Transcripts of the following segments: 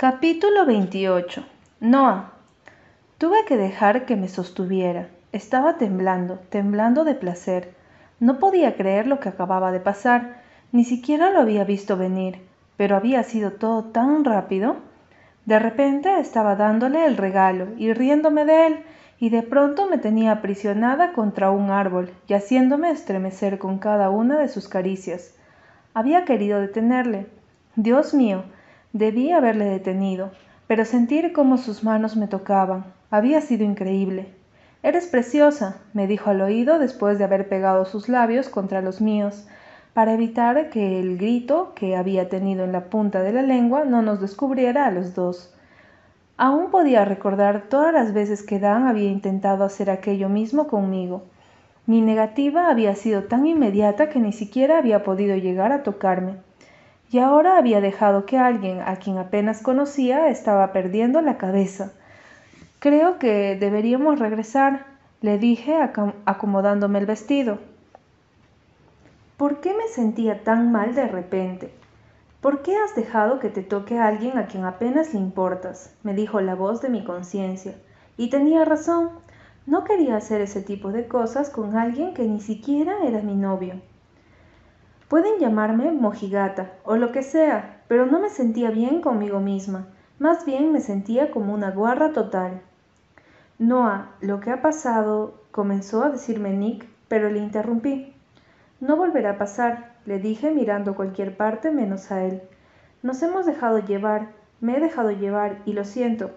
Capítulo 28 Noah. Tuve que dejar que me sostuviera. Estaba temblando, temblando de placer. No podía creer lo que acababa de pasar. Ni siquiera lo había visto venir. Pero había sido todo tan rápido. De repente estaba dándole el regalo y riéndome de él, y de pronto me tenía aprisionada contra un árbol y haciéndome estremecer con cada una de sus caricias. Había querido detenerle. Dios mío, Debí haberle detenido, pero sentir cómo sus manos me tocaban había sido increíble. Eres preciosa, me dijo al oído después de haber pegado sus labios contra los míos, para evitar que el grito que había tenido en la punta de la lengua no nos descubriera a los dos. Aún podía recordar todas las veces que Dan había intentado hacer aquello mismo conmigo. Mi negativa había sido tan inmediata que ni siquiera había podido llegar a tocarme y ahora había dejado que alguien a quien apenas conocía estaba perdiendo la cabeza. Creo que deberíamos regresar, le dije acomodándome el vestido. ¿Por qué me sentía tan mal de repente? ¿Por qué has dejado que te toque a alguien a quien apenas le importas? me dijo la voz de mi conciencia. Y tenía razón. No quería hacer ese tipo de cosas con alguien que ni siquiera era mi novio. Pueden llamarme mojigata o lo que sea, pero no me sentía bien conmigo misma. Más bien me sentía como una guarra total. Noah, lo que ha pasado, comenzó a decirme Nick, pero le interrumpí. No volverá a pasar, le dije mirando cualquier parte menos a él. Nos hemos dejado llevar, me he dejado llevar y lo siento.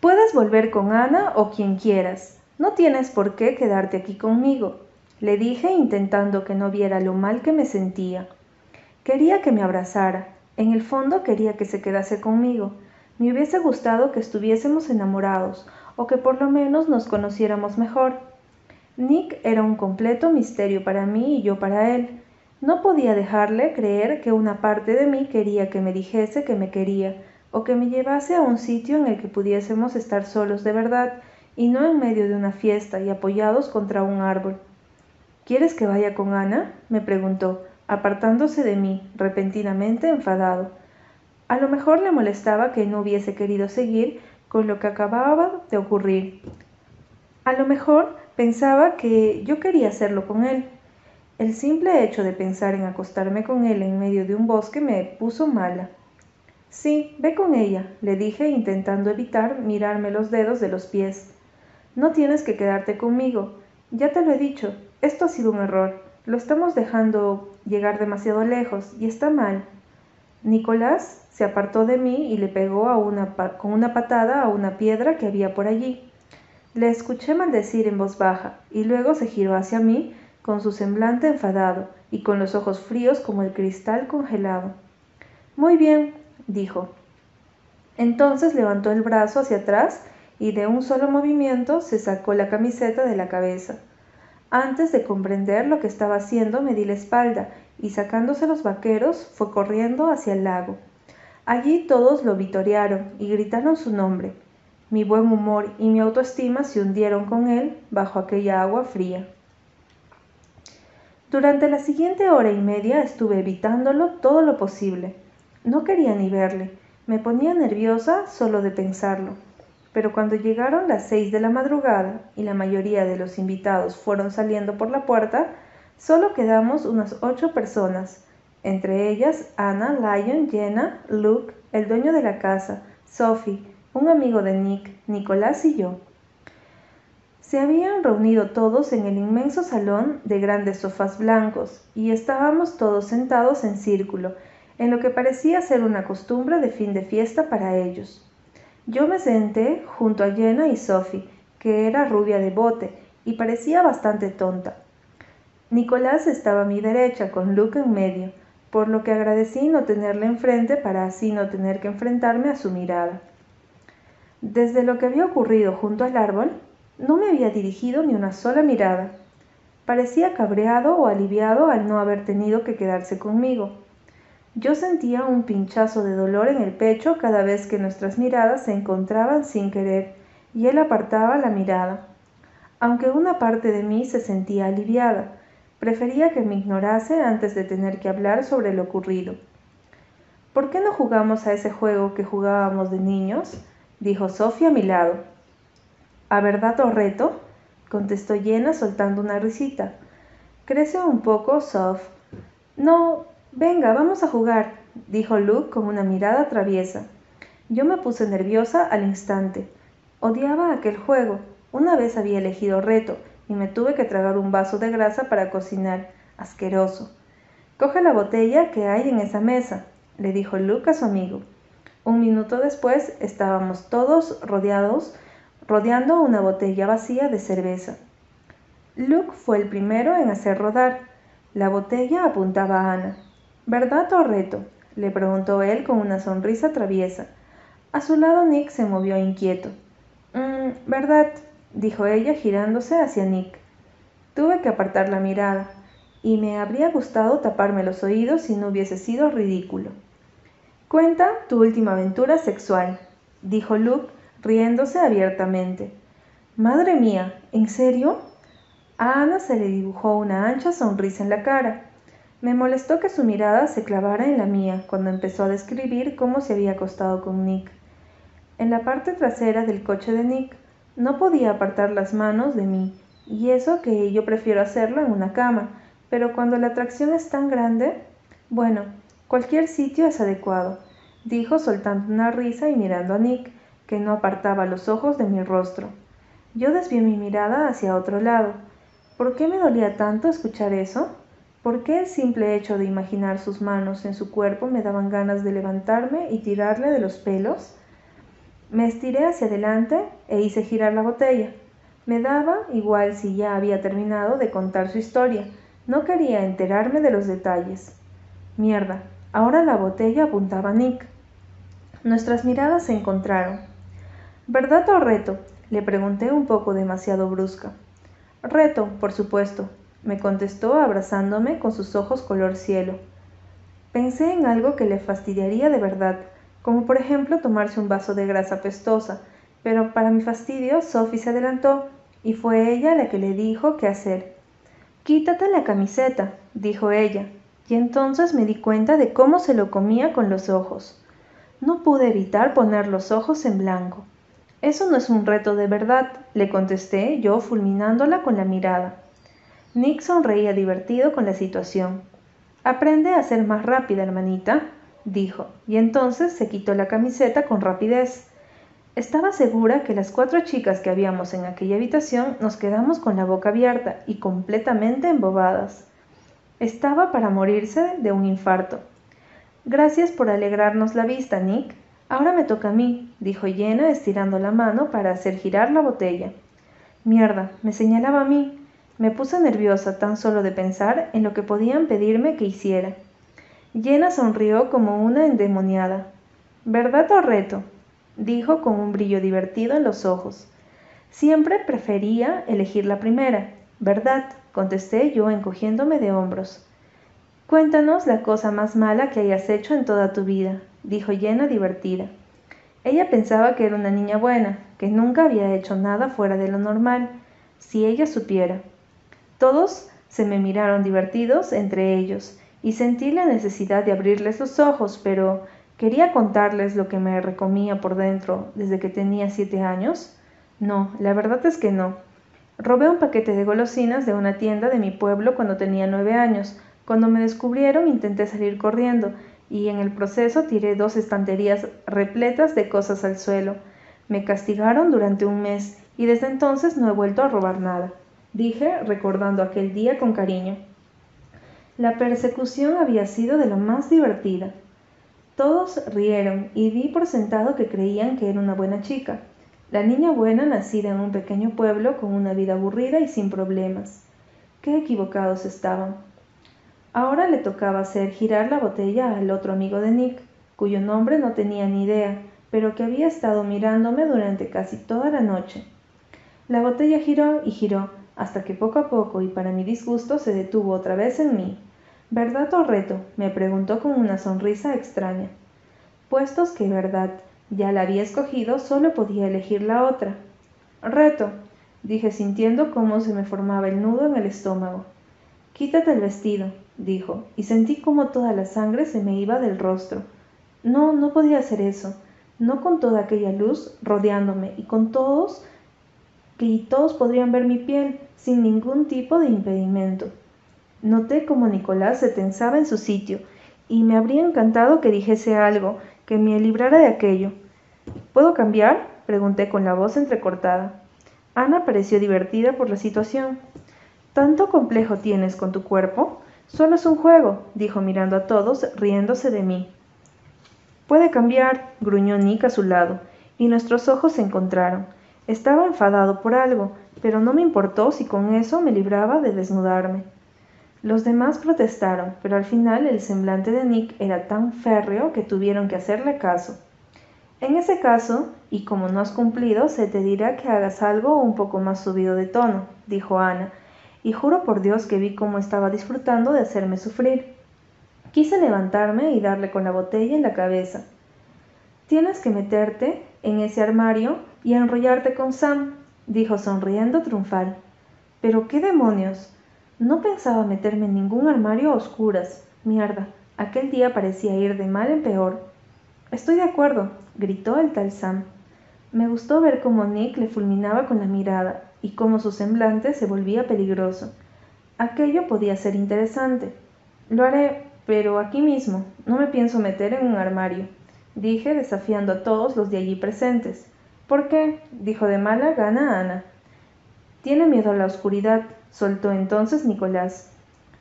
Puedes volver con Ana o quien quieras. No tienes por qué quedarte aquí conmigo le dije intentando que no viera lo mal que me sentía. Quería que me abrazara. En el fondo quería que se quedase conmigo. Me hubiese gustado que estuviésemos enamorados, o que por lo menos nos conociéramos mejor. Nick era un completo misterio para mí y yo para él. No podía dejarle creer que una parte de mí quería que me dijese que me quería, o que me llevase a un sitio en el que pudiésemos estar solos de verdad, y no en medio de una fiesta y apoyados contra un árbol. ¿Quieres que vaya con Ana? me preguntó, apartándose de mí, repentinamente enfadado. A lo mejor le molestaba que no hubiese querido seguir con lo que acababa de ocurrir. A lo mejor pensaba que yo quería hacerlo con él. El simple hecho de pensar en acostarme con él en medio de un bosque me puso mala. Sí, ve con ella, le dije intentando evitar mirarme los dedos de los pies. No tienes que quedarte conmigo. Ya te lo he dicho, esto ha sido un error. Lo estamos dejando llegar demasiado lejos y está mal. Nicolás se apartó de mí y le pegó con una patada a una piedra que había por allí. Le escuché maldecir en voz baja y luego se giró hacia mí con su semblante enfadado y con los ojos fríos como el cristal congelado. Muy bien, dijo. Entonces levantó el brazo hacia atrás y de un solo movimiento se sacó la camiseta de la cabeza. Antes de comprender lo que estaba haciendo, me di la espalda y sacándose los vaqueros fue corriendo hacia el lago. Allí todos lo vitorearon y gritaron su nombre. Mi buen humor y mi autoestima se hundieron con él bajo aquella agua fría. Durante la siguiente hora y media estuve evitándolo todo lo posible. No quería ni verle. Me ponía nerviosa solo de pensarlo pero cuando llegaron las seis de la madrugada y la mayoría de los invitados fueron saliendo por la puerta, solo quedamos unas ocho personas, entre ellas Ana, Lyon, Jenna, Luke, el dueño de la casa, Sophie, un amigo de Nick, Nicolás y yo. Se habían reunido todos en el inmenso salón de grandes sofás blancos y estábamos todos sentados en círculo, en lo que parecía ser una costumbre de fin de fiesta para ellos. Yo me senté junto a Jenna y Sophie, que era rubia de bote y parecía bastante tonta. Nicolás estaba a mi derecha, con Luke en medio, por lo que agradecí no tenerle enfrente para así no tener que enfrentarme a su mirada. Desde lo que había ocurrido junto al árbol, no me había dirigido ni una sola mirada. Parecía cabreado o aliviado al no haber tenido que quedarse conmigo. Yo sentía un pinchazo de dolor en el pecho cada vez que nuestras miradas se encontraban sin querer y él apartaba la mirada. Aunque una parte de mí se sentía aliviada, prefería que me ignorase antes de tener que hablar sobre lo ocurrido. ¿Por qué no jugamos a ese juego que jugábamos de niños? dijo Sofía a mi lado. ¿A verdad o reto? contestó Jenna soltando una risita. Crece un poco, Sof. No, venga, vamos a jugar, dijo Luke con una mirada traviesa. Yo me puse nerviosa al instante. Odiaba aquel juego. Una vez había elegido reto y me tuve que tragar un vaso de grasa para cocinar. Asqueroso. Coge la botella que hay en esa mesa, le dijo Luke a su amigo. Un minuto después estábamos todos rodeados, rodeando una botella vacía de cerveza. Luke fue el primero en hacer rodar. La botella apuntaba a Ana. ¿Verdad o reto? le preguntó él con una sonrisa traviesa. A su lado Nick se movió inquieto. Mm, ¿Verdad? dijo ella girándose hacia Nick. Tuve que apartar la mirada, y me habría gustado taparme los oídos si no hubiese sido ridículo. Cuenta tu última aventura sexual, dijo Luke, riéndose abiertamente. Madre mía, ¿en serio? A Ana se le dibujó una ancha sonrisa en la cara. Me molestó que su mirada se clavara en la mía cuando empezó a describir cómo se había acostado con Nick. En la parte trasera del coche de Nick no podía apartar las manos de mí, y eso que yo prefiero hacerlo en una cama, pero cuando la atracción es tan grande, bueno, cualquier sitio es adecuado, dijo soltando una risa y mirando a Nick, que no apartaba los ojos de mi rostro. Yo desvié mi mirada hacia otro lado. ¿Por qué me dolía tanto escuchar eso? ¿Por qué el simple hecho de imaginar sus manos en su cuerpo me daban ganas de levantarme y tirarle de los pelos? Me estiré hacia adelante e hice girar la botella. Me daba igual si ya había terminado de contar su historia. No quería enterarme de los detalles. Mierda, ahora la botella apuntaba a Nick. Nuestras miradas se encontraron. ¿Verdad o reto? Le pregunté un poco demasiado brusca. Reto, por supuesto, me contestó abrazándome con sus ojos color cielo. Pensé en algo que le fastidiaría de verdad, como por ejemplo tomarse un vaso de grasa pestosa, pero para mi fastidio Sophie se adelantó y fue ella la que le dijo qué hacer. Quítate la camiseta, dijo ella, y entonces me di cuenta de cómo se lo comía con los ojos. No pude evitar poner los ojos en blanco. Eso no es un reto de verdad, le contesté yo fulminándola con la mirada. Nick sonreía divertido con la situación. Aprende a ser más rápida, hermanita, dijo, y entonces se quitó la camiseta con rapidez. Estaba segura que las cuatro chicas que habíamos en aquella habitación nos quedamos con la boca abierta y completamente embobadas. Estaba para morirse de un infarto. Gracias por alegrarnos la vista, Nick. Ahora me toca a mí, dijo Jenna estirando la mano para hacer girar la botella. Mierda, me señalaba a mí. Me puse nerviosa tan solo de pensar en lo que podían pedirme que hiciera. Jenna sonrió como una endemoniada. ¿Verdad o reto? dijo con un brillo divertido en los ojos. Siempre prefería elegir la primera. ¿Verdad? contesté yo encogiéndome de hombros. Cuéntanos la cosa más mala que hayas hecho en toda tu vida, dijo llena divertida. Ella pensaba que era una niña buena, que nunca había hecho nada fuera de lo normal, si ella supiera. Todos se me miraron divertidos entre ellos, y sentí la necesidad de abrirles los ojos, pero ¿quería contarles lo que me recomía por dentro desde que tenía siete años? No, la verdad es que no. Robé un paquete de golosinas de una tienda de mi pueblo cuando tenía nueve años, cuando me descubrieron intenté salir corriendo y en el proceso tiré dos estanterías repletas de cosas al suelo. Me castigaron durante un mes y desde entonces no he vuelto a robar nada, dije recordando aquel día con cariño. La persecución había sido de lo más divertida. Todos rieron y di por sentado que creían que era una buena chica, la niña buena nacida en un pequeño pueblo con una vida aburrida y sin problemas. Qué equivocados estaban. Ahora le tocaba hacer girar la botella al otro amigo de Nick, cuyo nombre no tenía ni idea, pero que había estado mirándome durante casi toda la noche. La botella giró y giró, hasta que poco a poco y para mi disgusto se detuvo otra vez en mí. ¿Verdad o reto? me preguntó con una sonrisa extraña. Puestos que verdad ya la había escogido, solo podía elegir la otra. Reto, dije sintiendo cómo se me formaba el nudo en el estómago. Quítate el vestido, dijo, y sentí como toda la sangre se me iba del rostro. No, no podía hacer eso. No con toda aquella luz rodeándome y con todos que todos podrían ver mi piel sin ningún tipo de impedimento. Noté como Nicolás se tensaba en su sitio y me habría encantado que dijese algo que me librara de aquello. ¿Puedo cambiar? pregunté con la voz entrecortada. Ana pareció divertida por la situación. ¿Tanto complejo tienes con tu cuerpo? Solo es un juego, dijo mirando a todos, riéndose de mí. Puede cambiar, gruñó Nick a su lado, y nuestros ojos se encontraron. Estaba enfadado por algo, pero no me importó si con eso me libraba de desnudarme. Los demás protestaron, pero al final el semblante de Nick era tan férreo que tuvieron que hacerle caso. En ese caso, y como no has cumplido, se te dirá que hagas algo un poco más subido de tono, dijo Ana, y juro por Dios que vi cómo estaba disfrutando de hacerme sufrir. Quise levantarme y darle con la botella en la cabeza. Tienes que meterte en ese armario y enrollarte con Sam, dijo sonriendo triunfal. Pero qué demonios. No pensaba meterme en ningún armario a oscuras. Mierda, aquel día parecía ir de mal en peor. Estoy de acuerdo, gritó el tal Sam. Me gustó ver cómo Nick le fulminaba con la mirada y cómo su semblante se volvía peligroso. Aquello podía ser interesante. Lo haré, pero aquí mismo. No me pienso meter en un armario, dije desafiando a todos los de allí presentes. ¿Por qué? dijo de mala gana Ana. Tiene miedo a la oscuridad, soltó entonces Nicolás.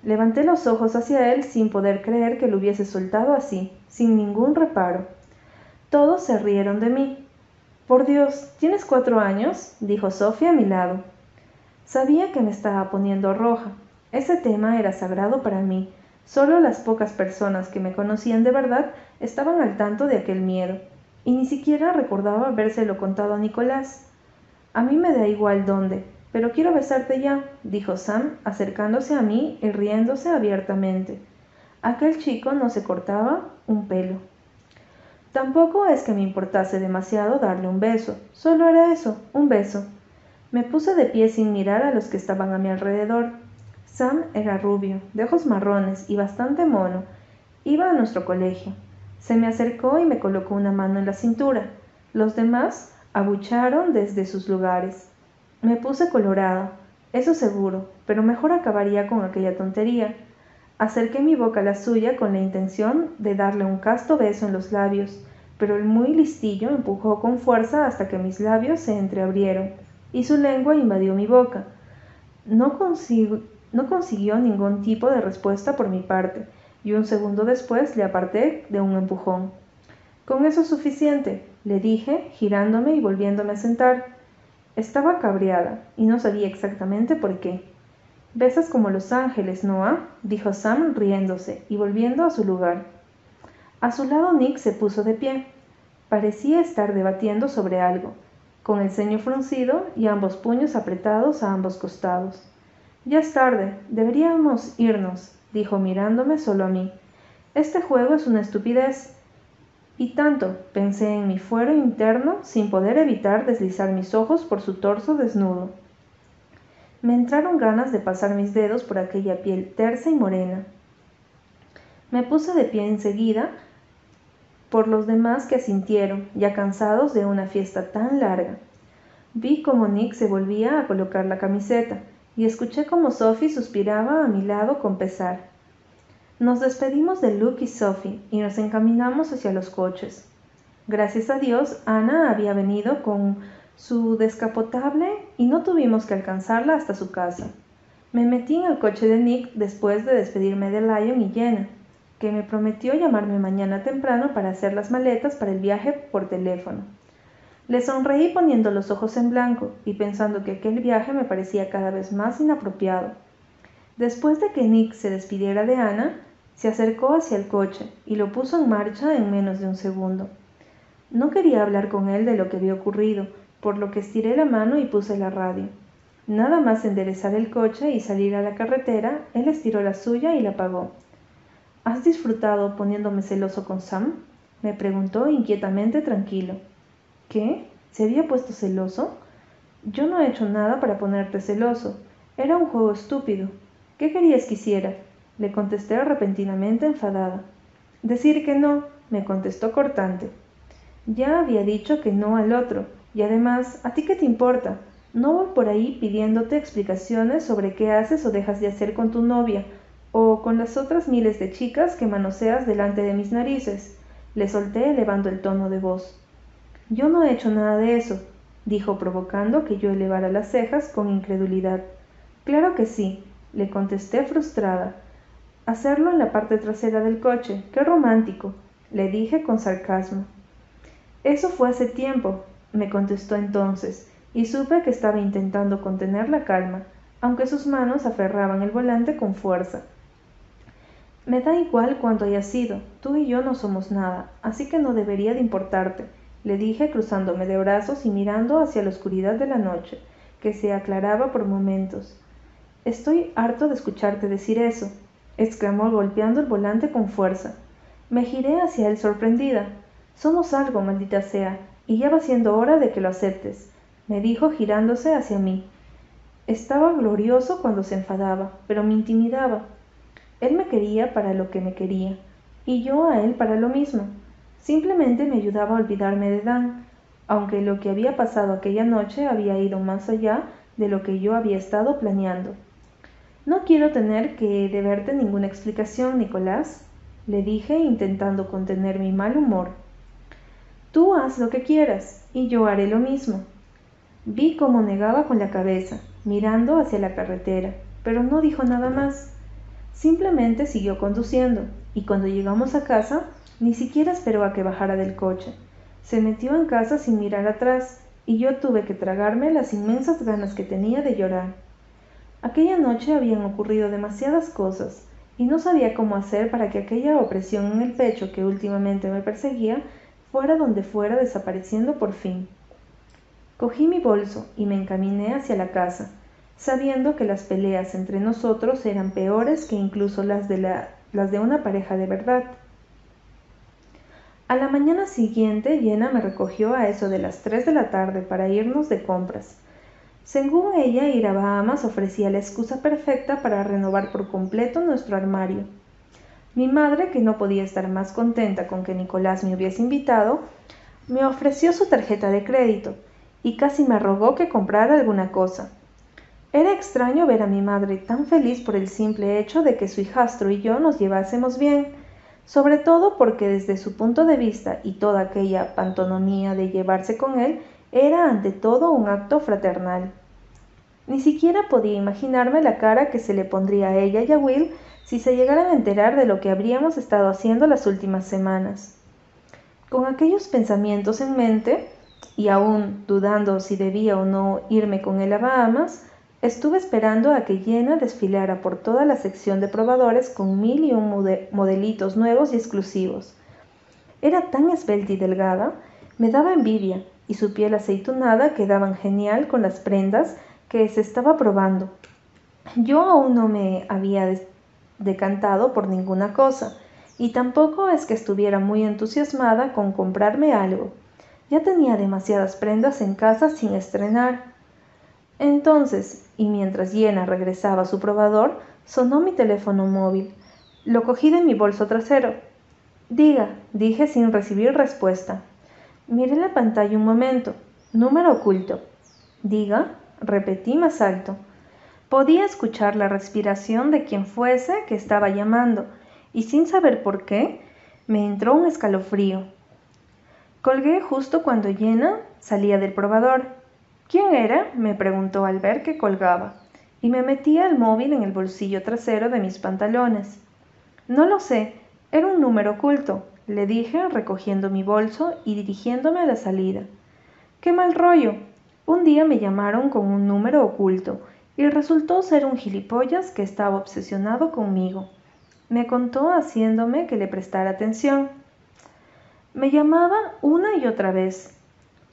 Levanté los ojos hacia él sin poder creer que lo hubiese soltado así, sin ningún reparo. Todos se rieron de mí, por Dios, ¿tienes cuatro años? dijo Sofía a mi lado. Sabía que me estaba poniendo roja. Ese tema era sagrado para mí. Solo las pocas personas que me conocían de verdad estaban al tanto de aquel miedo, y ni siquiera recordaba habérselo contado a Nicolás. A mí me da igual dónde, pero quiero besarte ya, dijo Sam, acercándose a mí y riéndose abiertamente. Aquel chico no se cortaba un pelo. Tampoco es que me importase demasiado darle un beso, solo era eso, un beso. Me puse de pie sin mirar a los que estaban a mi alrededor. Sam era rubio, de ojos marrones y bastante mono. Iba a nuestro colegio. Se me acercó y me colocó una mano en la cintura. Los demás abucharon desde sus lugares. Me puse colorada, eso seguro, pero mejor acabaría con aquella tontería. Acerqué mi boca a la suya con la intención de darle un casto beso en los labios, pero el muy listillo empujó con fuerza hasta que mis labios se entreabrieron y su lengua invadió mi boca. No, no consiguió ningún tipo de respuesta por mi parte, y un segundo después le aparté de un empujón. Con eso es suficiente, le dije, girándome y volviéndome a sentar. Estaba cabreada, y no sabía exactamente por qué. Besas como los ángeles, Noah, dijo Sam riéndose y volviendo a su lugar. A su lado Nick se puso de pie. Parecía estar debatiendo sobre algo, con el ceño fruncido y ambos puños apretados a ambos costados. Ya es tarde, deberíamos irnos, dijo mirándome solo a mí. Este juego es una estupidez. Y tanto, pensé en mi fuero interno sin poder evitar deslizar mis ojos por su torso desnudo. Me entraron ganas de pasar mis dedos por aquella piel tersa y morena. Me puse de pie enseguida por los demás que asintieron, ya cansados de una fiesta tan larga. Vi cómo Nick se volvía a colocar la camiseta y escuché cómo Sophie suspiraba a mi lado con pesar. Nos despedimos de Luke y Sophie y nos encaminamos hacia los coches. Gracias a Dios, Ana había venido con su descapotable y no tuvimos que alcanzarla hasta su casa. Me metí en el coche de Nick después de despedirme de Lion y Jenna, que me prometió llamarme mañana temprano para hacer las maletas para el viaje por teléfono. Le sonreí poniendo los ojos en blanco y pensando que aquel viaje me parecía cada vez más inapropiado. Después de que Nick se despidiera de Ana, se acercó hacia el coche y lo puso en marcha en menos de un segundo. No quería hablar con él de lo que había ocurrido, por lo que estiré la mano y puse la radio. Nada más enderezar el coche y salir a la carretera, él estiró la suya y la apagó. ¿Has disfrutado poniéndome celoso con Sam? me preguntó inquietamente tranquilo. ¿Qué? ¿Se había puesto celoso? Yo no he hecho nada para ponerte celoso. Era un juego estúpido. ¿Qué querías que hiciera? Le contesté repentinamente enfadada. Decir que no, me contestó cortante. Ya había dicho que no al otro, y además, ¿a ti qué te importa? No voy por ahí pidiéndote explicaciones sobre qué haces o dejas de hacer con tu novia, o con las otras miles de chicas que manoseas delante de mis narices. Le solté elevando el tono de voz. Yo no he hecho nada de eso, dijo provocando que yo elevara las cejas con incredulidad. Claro que sí, le contesté frustrada. Hacerlo en la parte trasera del coche. Qué romántico, le dije con sarcasmo. Eso fue hace tiempo, me contestó entonces, y supe que estaba intentando contener la calma, aunque sus manos aferraban el volante con fuerza. Me da igual cuánto haya sido, tú y yo no somos nada, así que no debería de importarte, le dije cruzándome de brazos y mirando hacia la oscuridad de la noche, que se aclaraba por momentos. Estoy harto de escucharte decir eso, exclamó golpeando el volante con fuerza. Me giré hacia él sorprendida. Somos algo, maldita sea, y ya va siendo hora de que lo aceptes, me dijo girándose hacia mí. Estaba glorioso cuando se enfadaba, pero me intimidaba. Él me quería para lo que me quería, y yo a él para lo mismo. Simplemente me ayudaba a olvidarme de Dan, aunque lo que había pasado aquella noche había ido más allá de lo que yo había estado planeando. No quiero tener que deberte ninguna explicación, Nicolás, le dije intentando contener mi mal humor. Tú haz lo que quieras, y yo haré lo mismo. Vi cómo negaba con la cabeza, mirando hacia la carretera, pero no dijo nada más. Simplemente siguió conduciendo, y cuando llegamos a casa, ni siquiera esperó a que bajara del coche. Se metió en casa sin mirar atrás, y yo tuve que tragarme las inmensas ganas que tenía de llorar. Aquella noche habían ocurrido demasiadas cosas, y no sabía cómo hacer para que aquella opresión en el pecho que últimamente me perseguía fuera donde fuera desapareciendo por fin. Cogí mi bolso y me encaminé hacia la casa, sabiendo que las peleas entre nosotros eran peores que incluso las de, la, las de una pareja de verdad. A la mañana siguiente, Llena me recogió a eso de las tres de la tarde para irnos de compras. Según ella, ir a Bahamas ofrecía la excusa perfecta para renovar por completo nuestro armario. Mi madre, que no podía estar más contenta con que Nicolás me hubiese invitado, me ofreció su tarjeta de crédito y casi me rogó que comprara alguna cosa. Era extraño ver a mi madre tan feliz por el simple hecho de que su hijastro y yo nos llevásemos bien, sobre todo porque desde su punto de vista y toda aquella pantonomía de llevarse con él era ante todo un acto fraternal. Ni siquiera podía imaginarme la cara que se le pondría a ella y a Will si se llegaran a enterar de lo que habríamos estado haciendo las últimas semanas. Con aquellos pensamientos en mente, y aún dudando si debía o no irme con él a Bahamas, estuve esperando a que Jenna desfilara por toda la sección de probadores con mil y un modelitos nuevos y exclusivos. Era tan esbelta y delgada, me daba envidia, y su piel aceitunada quedaban genial con las prendas que se estaba probando. Yo aún no me había decantado por ninguna cosa, y tampoco es que estuviera muy entusiasmada con comprarme algo. Ya tenía demasiadas prendas en casa sin estrenar. Entonces, y mientras Llena regresaba a su probador, sonó mi teléfono móvil. Lo cogí de mi bolso trasero. Diga, dije sin recibir respuesta. Miré la pantalla un momento. Número oculto. Diga, repetí más alto. Podía escuchar la respiración de quien fuese que estaba llamando, y sin saber por qué, me entró un escalofrío. Colgué justo cuando Llena salía del probador. ¿Quién era? me preguntó al ver que colgaba, y me metía el móvil en el bolsillo trasero de mis pantalones. No lo sé, era un número oculto, le dije recogiendo mi bolso y dirigiéndome a la salida. ¡Qué mal rollo! Un día me llamaron con un número oculto y resultó ser un gilipollas que estaba obsesionado conmigo. Me contó haciéndome que le prestara atención. Me llamaba una y otra vez.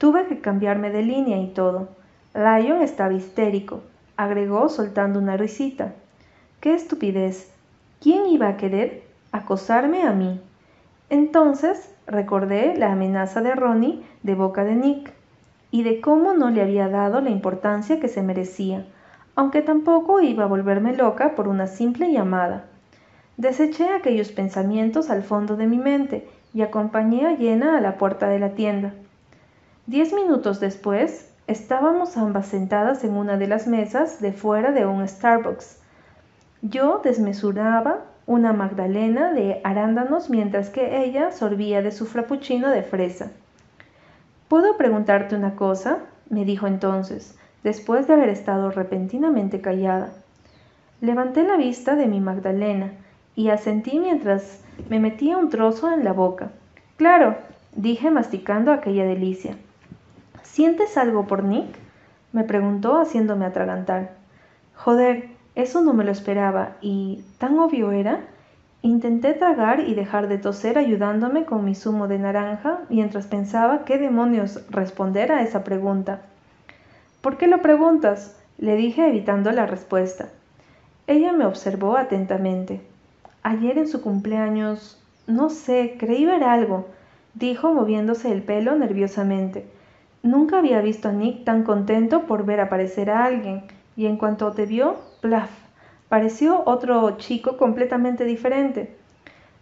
Tuve que cambiarme de línea y todo. Lion estaba histérico, agregó soltando una risita. ¡Qué estupidez! ¿Quién iba a querer acosarme a mí? Entonces recordé la amenaza de Ronnie de boca de Nick y de cómo no le había dado la importancia que se merecía, aunque tampoco iba a volverme loca por una simple llamada. Deseché aquellos pensamientos al fondo de mi mente y acompañé a Yena a la puerta de la tienda. Diez minutos después, estábamos ambas sentadas en una de las mesas de fuera de un Starbucks. Yo desmesuraba una magdalena de arándanos mientras que ella sorbía de su frappuccino de fresa. ¿Puedo preguntarte una cosa? me dijo entonces, después de haber estado repentinamente callada. Levanté la vista de mi Magdalena y asentí mientras me metía un trozo en la boca. Claro, dije masticando aquella delicia. ¿Sientes algo por Nick? me preguntó haciéndome atragantar. Joder, eso no me lo esperaba y tan obvio era. Intenté tragar y dejar de toser ayudándome con mi zumo de naranja mientras pensaba qué demonios responder a esa pregunta. ¿Por qué lo preguntas? le dije evitando la respuesta. Ella me observó atentamente. Ayer en su cumpleaños, no sé, creí ver algo, dijo moviéndose el pelo nerviosamente. Nunca había visto a Nick tan contento por ver aparecer a alguien, y en cuanto te vio, plaf, pareció otro chico completamente diferente.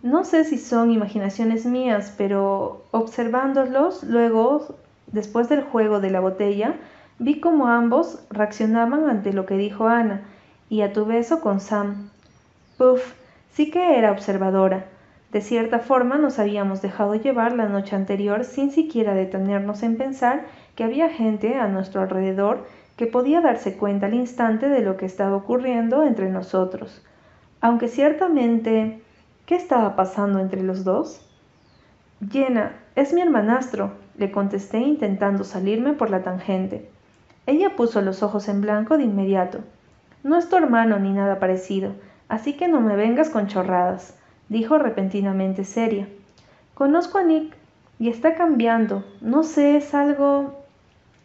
No sé si son imaginaciones mías, pero observándolos luego, después del juego de la botella, vi cómo ambos reaccionaban ante lo que dijo Ana, y a tu beso con Sam. Puff, sí que era observadora. De cierta forma nos habíamos dejado llevar la noche anterior sin siquiera detenernos en pensar que había gente a nuestro alrededor que podía darse cuenta al instante de lo que estaba ocurriendo entre nosotros. Aunque ciertamente, ¿qué estaba pasando entre los dos? Jenna, es mi hermanastro, le contesté intentando salirme por la tangente. Ella puso los ojos en blanco de inmediato. No es tu hermano ni nada parecido, así que no me vengas con chorradas dijo repentinamente seria. Conozco a Nick y está cambiando. No sé, es algo...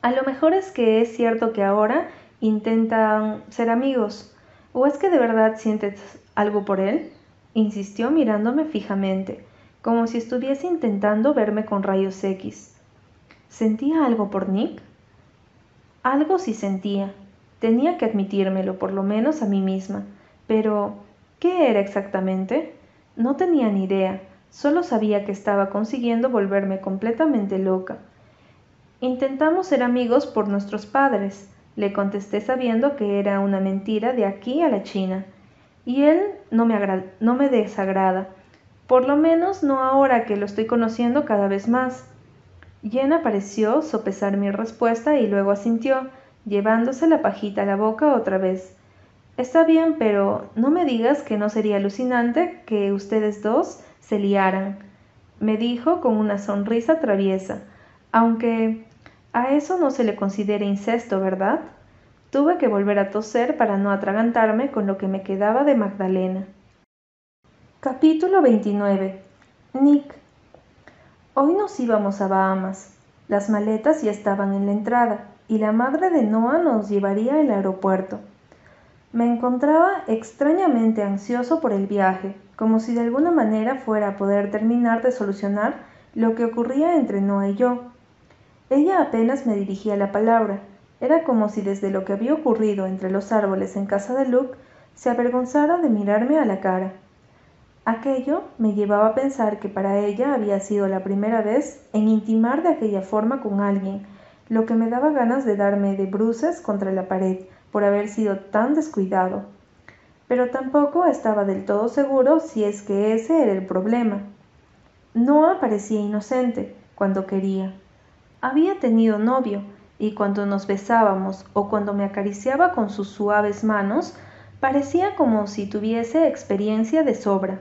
A lo mejor es que es cierto que ahora intentan ser amigos. ¿O es que de verdad sientes algo por él? insistió mirándome fijamente, como si estuviese intentando verme con rayos X. ¿Sentía algo por Nick? Algo sí sentía. Tenía que admitírmelo, por lo menos a mí misma. Pero, ¿qué era exactamente? No tenía ni idea, solo sabía que estaba consiguiendo volverme completamente loca. Intentamos ser amigos por nuestros padres, le contesté sabiendo que era una mentira de aquí a la China. Y él no me, desagrada, por lo menos no ahora que lo estoy conociendo cada vez más. Jen pareció sopesar mi respuesta y luego asintió, llevándose la pajita a la boca otra vez. Está bien, pero no me digas que no sería alucinante que ustedes dos se liaran, me dijo con una sonrisa traviesa, aunque a eso no se le considera incesto, ¿verdad? Tuve que volver a toser para no atragantarme con lo que me quedaba de Magdalena. Capítulo 29. Nick. Hoy nos íbamos a Bahamas. Las maletas ya estaban en la entrada y la madre de Noah nos llevaría al aeropuerto. Me encontraba extrañamente ansioso por el viaje, como si de alguna manera fuera a poder terminar de solucionar lo que ocurría entre Noah y yo. Ella apenas me dirigía la palabra. Era como si desde lo que había ocurrido entre los árboles en casa de Luke se avergonzara de mirarme a la cara. Aquello me llevaba a pensar que para ella había sido la primera vez en intimar de aquella forma con alguien, lo que me daba ganas de darme de bruces contra la pared por haber sido tan descuidado, pero tampoco estaba del todo seguro si es que ese era el problema. No parecía inocente cuando quería. Había tenido novio, y cuando nos besábamos o cuando me acariciaba con sus suaves manos, parecía como si tuviese experiencia de sobra.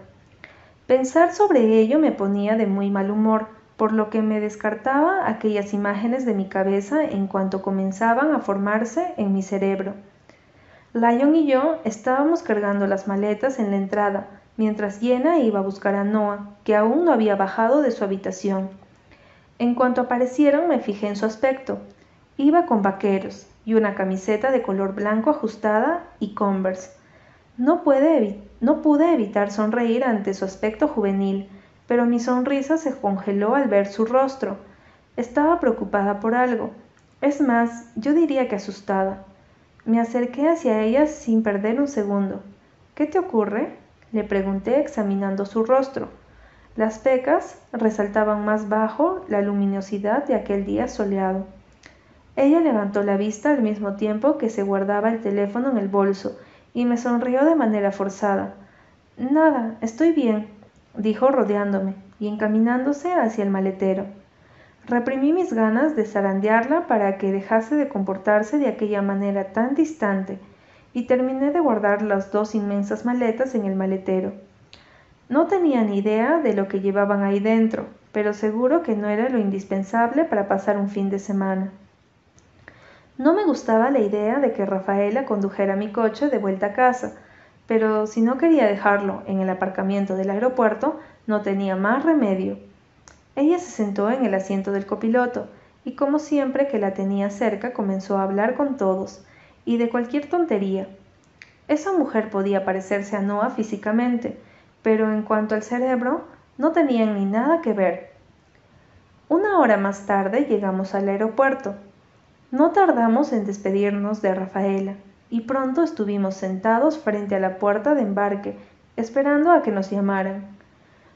Pensar sobre ello me ponía de muy mal humor, por lo que me descartaba aquellas imágenes de mi cabeza en cuanto comenzaban a formarse en mi cerebro. Lion y yo estábamos cargando las maletas en la entrada, mientras Yena iba a buscar a Noah, que aún no había bajado de su habitación. En cuanto aparecieron me fijé en su aspecto. Iba con vaqueros y una camiseta de color blanco ajustada y converse. No, no pude evitar sonreír ante su aspecto juvenil, pero mi sonrisa se congeló al ver su rostro. Estaba preocupada por algo. Es más, yo diría que asustada. Me acerqué hacia ella sin perder un segundo. ¿Qué te ocurre? le pregunté examinando su rostro. Las pecas resaltaban más bajo la luminosidad de aquel día soleado. Ella levantó la vista al mismo tiempo que se guardaba el teléfono en el bolso y me sonrió de manera forzada. Nada, estoy bien, dijo rodeándome y encaminándose hacia el maletero. Reprimí mis ganas de zarandearla para que dejase de comportarse de aquella manera tan distante y terminé de guardar las dos inmensas maletas en el maletero. No tenía ni idea de lo que llevaban ahí dentro, pero seguro que no era lo indispensable para pasar un fin de semana. No me gustaba la idea de que Rafaela condujera mi coche de vuelta a casa, pero si no quería dejarlo en el aparcamiento del aeropuerto, no tenía más remedio. Ella se sentó en el asiento del copiloto y como siempre que la tenía cerca comenzó a hablar con todos y de cualquier tontería. Esa mujer podía parecerse a Noah físicamente, pero en cuanto al cerebro, no tenían ni nada que ver. Una hora más tarde llegamos al aeropuerto no tardamos en despedirnos de Rafaela y pronto estuvimos sentados frente a la puerta de embarque, esperando a que nos llamaran.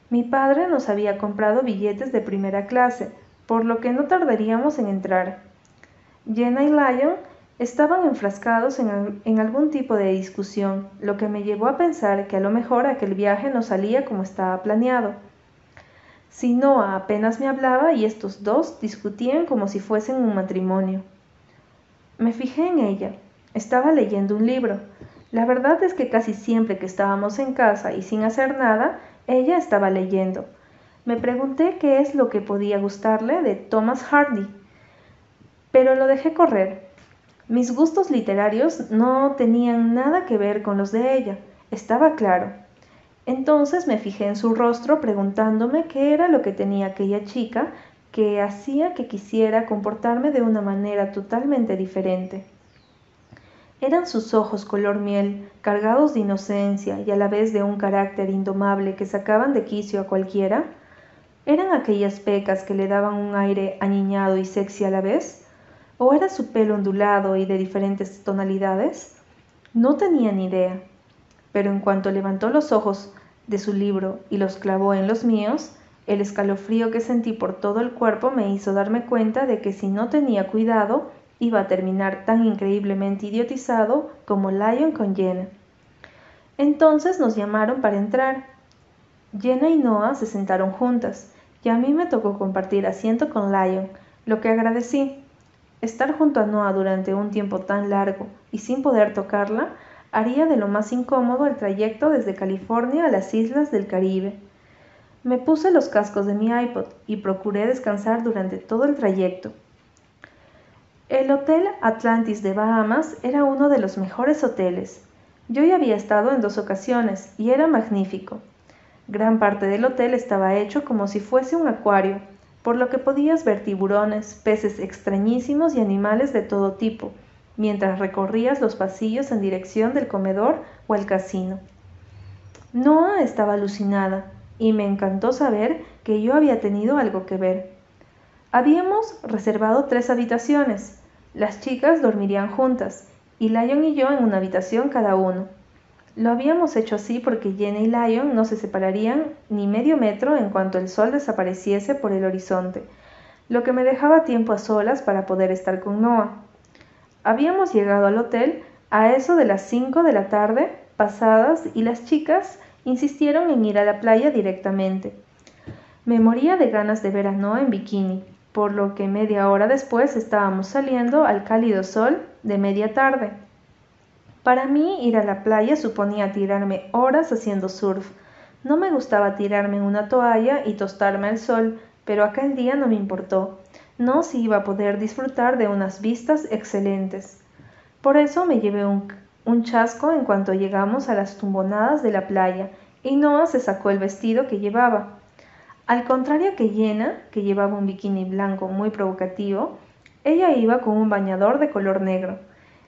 Mi padre nos había comprado billetes de primera clase, por lo que no tardaríamos en entrar. Jenna y Lyon estaban enfrascados en, en, algún tipo de discusión, lo que me llevó a pensar que a lo mejor aquel viaje no salía como estaba planeado. Si Noah apenas me hablaba y estos dos discutían como si fuesen un matrimonio. Me fijé en ella. Estaba leyendo un libro. La verdad es que casi siempre que estábamos en casa y sin hacer nada, ella estaba leyendo. Me pregunté qué es lo que podía gustarle de Thomas Hardy, pero lo dejé correr. Mis gustos literarios no tenían nada que ver con los de ella, estaba claro. Entonces me fijé en su rostro preguntándome qué era lo que tenía aquella chica que hacía que quisiera comportarme de una manera totalmente diferente. Eran sus ojos color miel, cargados de inocencia y a la vez de un carácter indomable que sacaban de quicio a cualquiera. ¿Eran aquellas pecas que le daban un aire aniñado y sexy a la vez? ¿O era su pelo ondulado y de diferentes tonalidades? No tenía ni idea. Pero en cuanto levantó los ojos de su libro y los clavó en los míos, el escalofrío que sentí por todo el cuerpo me hizo darme cuenta de que si no tenía cuidado, iba a terminar tan increíblemente idiotizado como Lion con Jenna. Entonces nos llamaron para entrar. Jenna y Noah se sentaron juntas, y a mí me tocó compartir asiento con Lion, lo que agradecí. Estar junto a Noah durante un tiempo tan largo y sin poder tocarla haría de lo más incómodo el trayecto desde California a las islas del Caribe. Me puse los cascos de mi iPod y procuré descansar durante todo el trayecto. El Hotel Atlantis de Bahamas era uno de los mejores hoteles. Yo ya había estado en dos ocasiones y era magnífico. Gran parte del hotel estaba hecho como si fuese un acuario, por lo que podías ver tiburones, peces extrañísimos y animales de todo tipo, mientras recorrías los pasillos en dirección del comedor o el casino. Noah estaba alucinada y me encantó saber que yo había tenido algo que ver. Habíamos reservado tres habitaciones. Las chicas dormirían juntas y Lion y yo en una habitación cada uno. Lo habíamos hecho así porque Jenny y Lion no se separarían ni medio metro en cuanto el sol desapareciese por el horizonte, lo que me dejaba tiempo a solas para poder estar con Noah. Habíamos llegado al hotel a eso de las cinco de la tarde pasadas y las chicas insistieron en ir a la playa directamente. Me moría de ganas de ver a Noah en bikini, por lo que media hora después estábamos saliendo al cálido sol de media tarde. Para mí ir a la playa suponía tirarme horas haciendo surf. No me gustaba tirarme en una toalla y tostarme al sol, pero aquel día no me importó. No si iba a poder disfrutar de unas vistas excelentes. Por eso me llevé un un chasco en cuanto llegamos a las tumbonadas de la playa, y Noah se sacó el vestido que llevaba. Al contrario que Jenna, que llevaba un bikini blanco muy provocativo, ella iba con un bañador de color negro.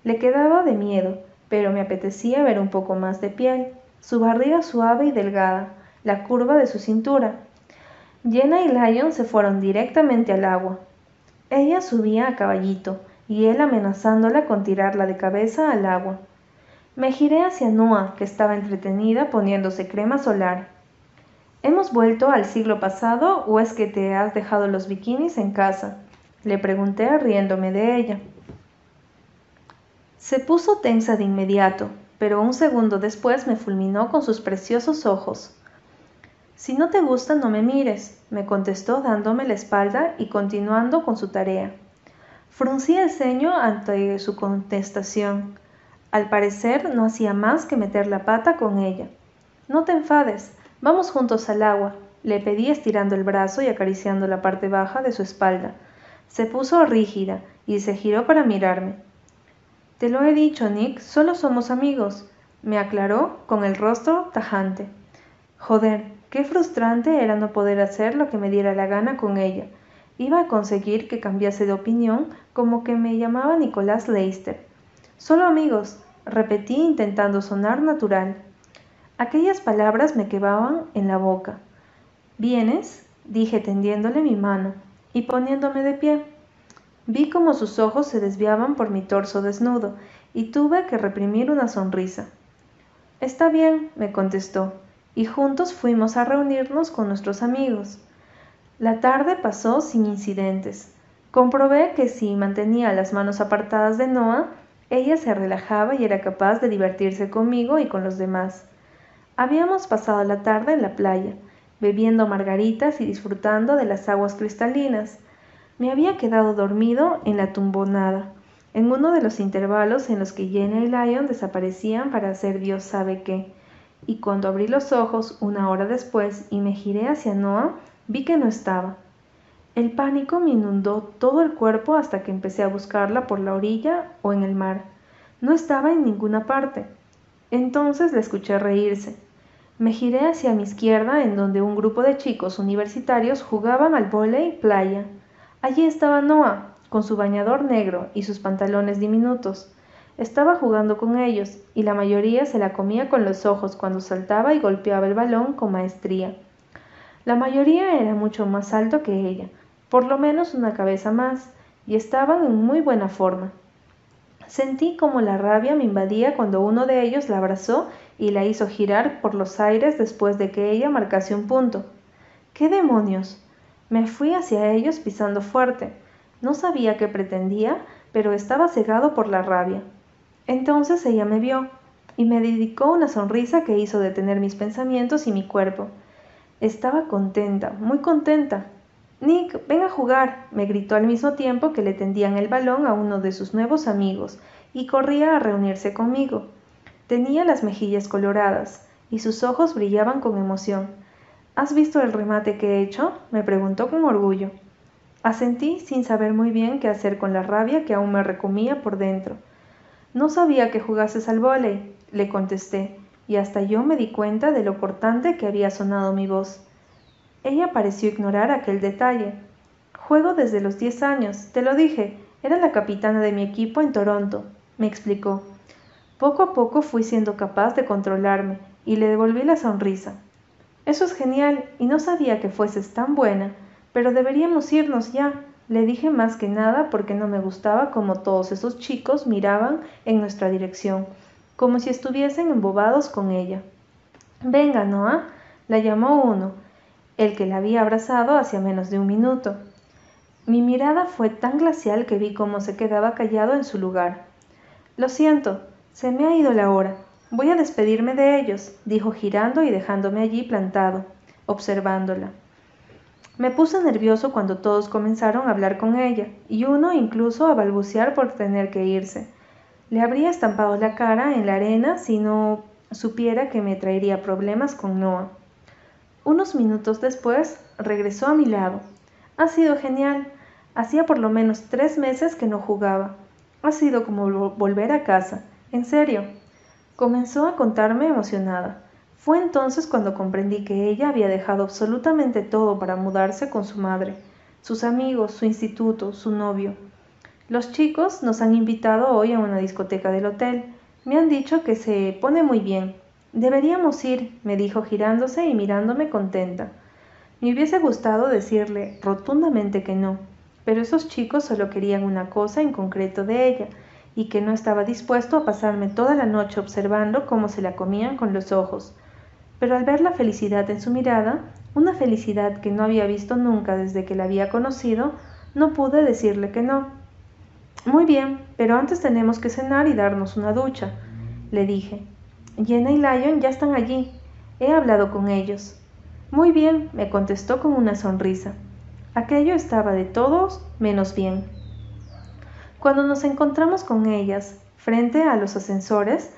Le quedaba de miedo, pero me apetecía ver un poco más de piel, su barriga suave y delgada, la curva de su cintura. Jenna y Lion se fueron directamente al agua. Ella subía a caballito, y él amenazándola con tirarla de cabeza al agua. Me giré hacia Noah, que estaba entretenida poniéndose crema solar. ¿Hemos vuelto al siglo pasado o es que te has dejado los bikinis en casa? Le pregunté riéndome de ella. Se puso tensa de inmediato, pero un segundo después me fulminó con sus preciosos ojos. Si no te gusta, no me mires, me contestó dándome la espalda y continuando con su tarea. Fruncí el ceño ante su contestación. Al parecer no hacía más que meter la pata con ella. No te enfades, vamos juntos al agua, le pedí estirando el brazo y acariciando la parte baja de su espalda. Se puso rígida y se giró para mirarme. Te lo he dicho, Nick, solo somos amigos, me aclaró con el rostro tajante. Joder, Qué frustrante era no poder hacer lo que me diera la gana con ella. Iba a conseguir que cambiase de opinión como que me llamaba Nicolás Leister. Solo amigos, repetí intentando sonar natural. Aquellas palabras me quedaban en la boca. ¿Vienes? dije tendiéndole mi mano y poniéndome de pie. Vi como sus ojos se desviaban por mi torso desnudo y tuve que reprimir una sonrisa. Está bien, me contestó y juntos fuimos a reunirnos con nuestros amigos. La tarde pasó sin incidentes. Comprobé que si mantenía las manos apartadas de Noah, ella se relajaba y era capaz de divertirse conmigo y con los demás. Habíamos pasado la tarde en la playa, bebiendo margaritas y disfrutando de las aguas cristalinas. Me había quedado dormido en la tumbonada, en uno de los intervalos en los que Jenny y Lion desaparecían para hacer Dios sabe qué y cuando abrí los ojos una hora después y me giré hacia Noah, vi que no estaba. El pánico me inundó todo el cuerpo hasta que empecé a buscarla por la orilla o en el mar. No estaba en ninguna parte. Entonces la escuché reírse. Me giré hacia mi izquierda en donde un grupo de chicos universitarios jugaban al vóley playa. Allí estaba Noah, con su bañador negro y sus pantalones diminutos. Estaba jugando con ellos, y la mayoría se la comía con los ojos cuando saltaba y golpeaba el balón con maestría. La mayoría era mucho más alto que ella, por lo menos una cabeza más, y estaban en muy buena forma. Sentí como la rabia me invadía cuando uno de ellos la abrazó y la hizo girar por los aires después de que ella marcase un punto. ¿Qué demonios? Me fui hacia ellos pisando fuerte. No sabía qué pretendía, pero estaba cegado por la rabia. Entonces ella me vio y me dedicó una sonrisa que hizo detener mis pensamientos y mi cuerpo. Estaba contenta, muy contenta. Nick, ven a jugar, me gritó al mismo tiempo que le tendían el balón a uno de sus nuevos amigos y corría a reunirse conmigo. Tenía las mejillas coloradas y sus ojos brillaban con emoción. ¿Has visto el remate que he hecho? me preguntó con orgullo. Asentí sin saber muy bien qué hacer con la rabia que aún me recomía por dentro. No sabía que jugases al vóley, le contesté, y hasta yo me di cuenta de lo cortante que había sonado mi voz. Ella pareció ignorar aquel detalle. Juego desde los diez años, te lo dije, era la capitana de mi equipo en Toronto, me explicó. Poco a poco fui siendo capaz de controlarme y le devolví la sonrisa. Eso es genial y no sabía que fueses tan buena, pero deberíamos irnos ya. Le dije más que nada porque no me gustaba como todos esos chicos miraban en nuestra dirección, como si estuviesen embobados con ella. Venga, Noah, la llamó uno, el que la había abrazado hacía menos de un minuto. Mi mirada fue tan glacial que vi cómo se quedaba callado en su lugar. Lo siento, se me ha ido la hora. Voy a despedirme de ellos, dijo girando y dejándome allí plantado, observándola. Me puse nervioso cuando todos comenzaron a hablar con ella, y uno incluso a balbucear por tener que irse. Le habría estampado la cara en la arena si no supiera que me traería problemas con Noah. Unos minutos después regresó a mi lado. Ha sido genial. Hacía por lo menos tres meses que no jugaba. Ha sido como volver a casa. En serio. Comenzó a contarme emocionada. Fue entonces cuando comprendí que ella había dejado absolutamente todo para mudarse con su madre, sus amigos, su instituto, su novio. Los chicos nos han invitado hoy a una discoteca del hotel. Me han dicho que se pone muy bien. Deberíamos ir, me dijo girándose y mirándome contenta. Me hubiese gustado decirle rotundamente que no, pero esos chicos solo querían una cosa en concreto de ella, y que no estaba dispuesto a pasarme toda la noche observando cómo se la comían con los ojos. pero al ver la felicidad en su mirada, una felicidad que no había visto nunca desde que la había conocido, no pude decirle que no. Muy bien, pero antes tenemos que cenar y darnos una ducha, le dije. Jenna y Lion ya están allí. He hablado con ellos. Muy bien, me contestó con una sonrisa. Aquello estaba de todos menos bien. Cuando nos encontramos con ellas, frente a los ascensores,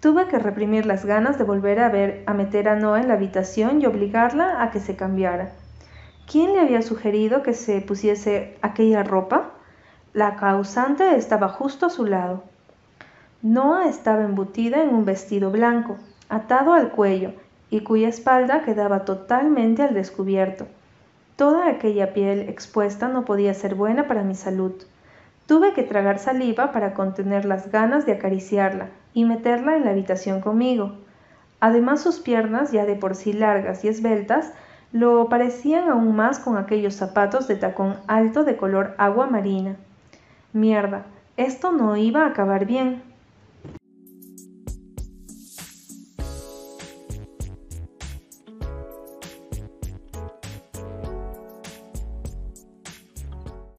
tuve que reprimir las ganas de volver a ver a meter a Noah en la habitación y obligarla a que se cambiara. ¿Quién le había sugerido que se pusiese aquella ropa? La causante estaba justo a su lado. Noah estaba embutida en un vestido blanco, atado al cuello, y cuya espalda quedaba totalmente al descubierto. Toda aquella piel expuesta no podía ser buena para mi salud. Tuve que tragar saliva para contener las ganas de acariciarla y meterla en la habitación conmigo. Además sus piernas, ya de por sí largas y esbeltas, lo parecían aún más con aquellos zapatos de tacón alto de color agua marina. Mierda, esto no iba a acabar bien.